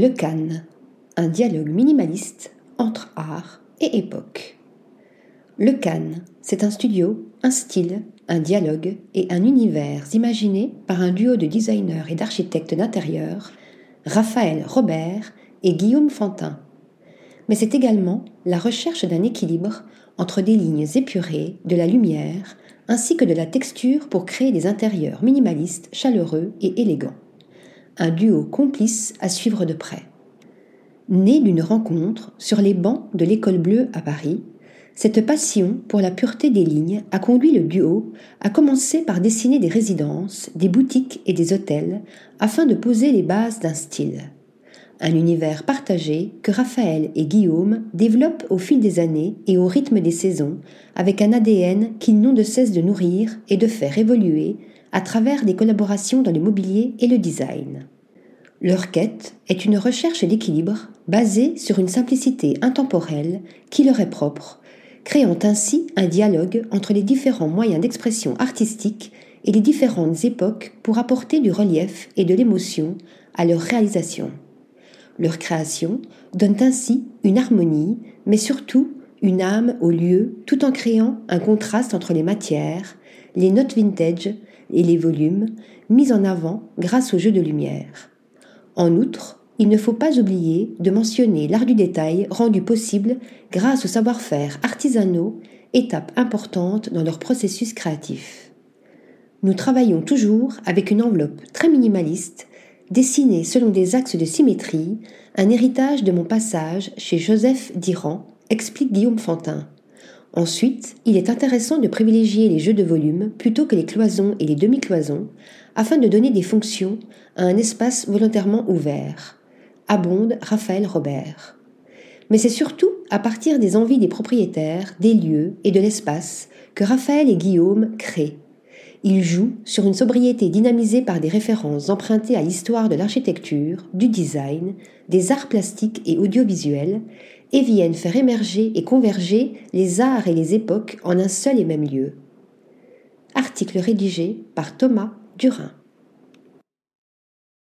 Le Cannes, un dialogue minimaliste entre art et époque. Le Cannes, c'est un studio, un style, un dialogue et un univers imaginés par un duo de designers et d'architectes d'intérieur, Raphaël Robert et Guillaume Fantin. Mais c'est également la recherche d'un équilibre entre des lignes épurées, de la lumière, ainsi que de la texture pour créer des intérieurs minimalistes, chaleureux et élégants. Un duo complice à suivre de près. Né d'une rencontre sur les bancs de l'École bleue à Paris, cette passion pour la pureté des lignes a conduit le duo à commencer par dessiner des résidences, des boutiques et des hôtels afin de poser les bases d'un style. Un univers partagé que Raphaël et Guillaume développent au fil des années et au rythme des saisons, avec un ADN qu'ils n'ont de cesse de nourrir et de faire évoluer à travers des collaborations dans le mobilier et le design. Leur quête est une recherche d'équilibre basée sur une simplicité intemporelle qui leur est propre, créant ainsi un dialogue entre les différents moyens d'expression artistique et les différentes époques pour apporter du relief et de l'émotion à leur réalisation. Leur création donne ainsi une harmonie, mais surtout une âme au lieu, tout en créant un contraste entre les matières, les notes vintage et les volumes, mis en avant grâce au jeu de lumière. En outre, il ne faut pas oublier de mentionner l'art du détail rendu possible grâce au savoir-faire artisanaux, étape importante dans leur processus créatif. Nous travaillons toujours avec une enveloppe très minimaliste, dessinée selon des axes de symétrie, un héritage de mon passage chez Joseph Diran, explique Guillaume Fantin. Ensuite, il est intéressant de privilégier les jeux de volume plutôt que les cloisons et les demi-cloisons afin de donner des fonctions à un espace volontairement ouvert. Abonde Raphaël Robert. Mais c'est surtout à partir des envies des propriétaires, des lieux et de l'espace que Raphaël et Guillaume créent. Ils jouent sur une sobriété dynamisée par des références empruntées à l'histoire de l'architecture, du design, des arts plastiques et audiovisuels, et viennent faire émerger et converger les arts et les époques en un seul et même lieu. Article rédigé par Thomas Durin.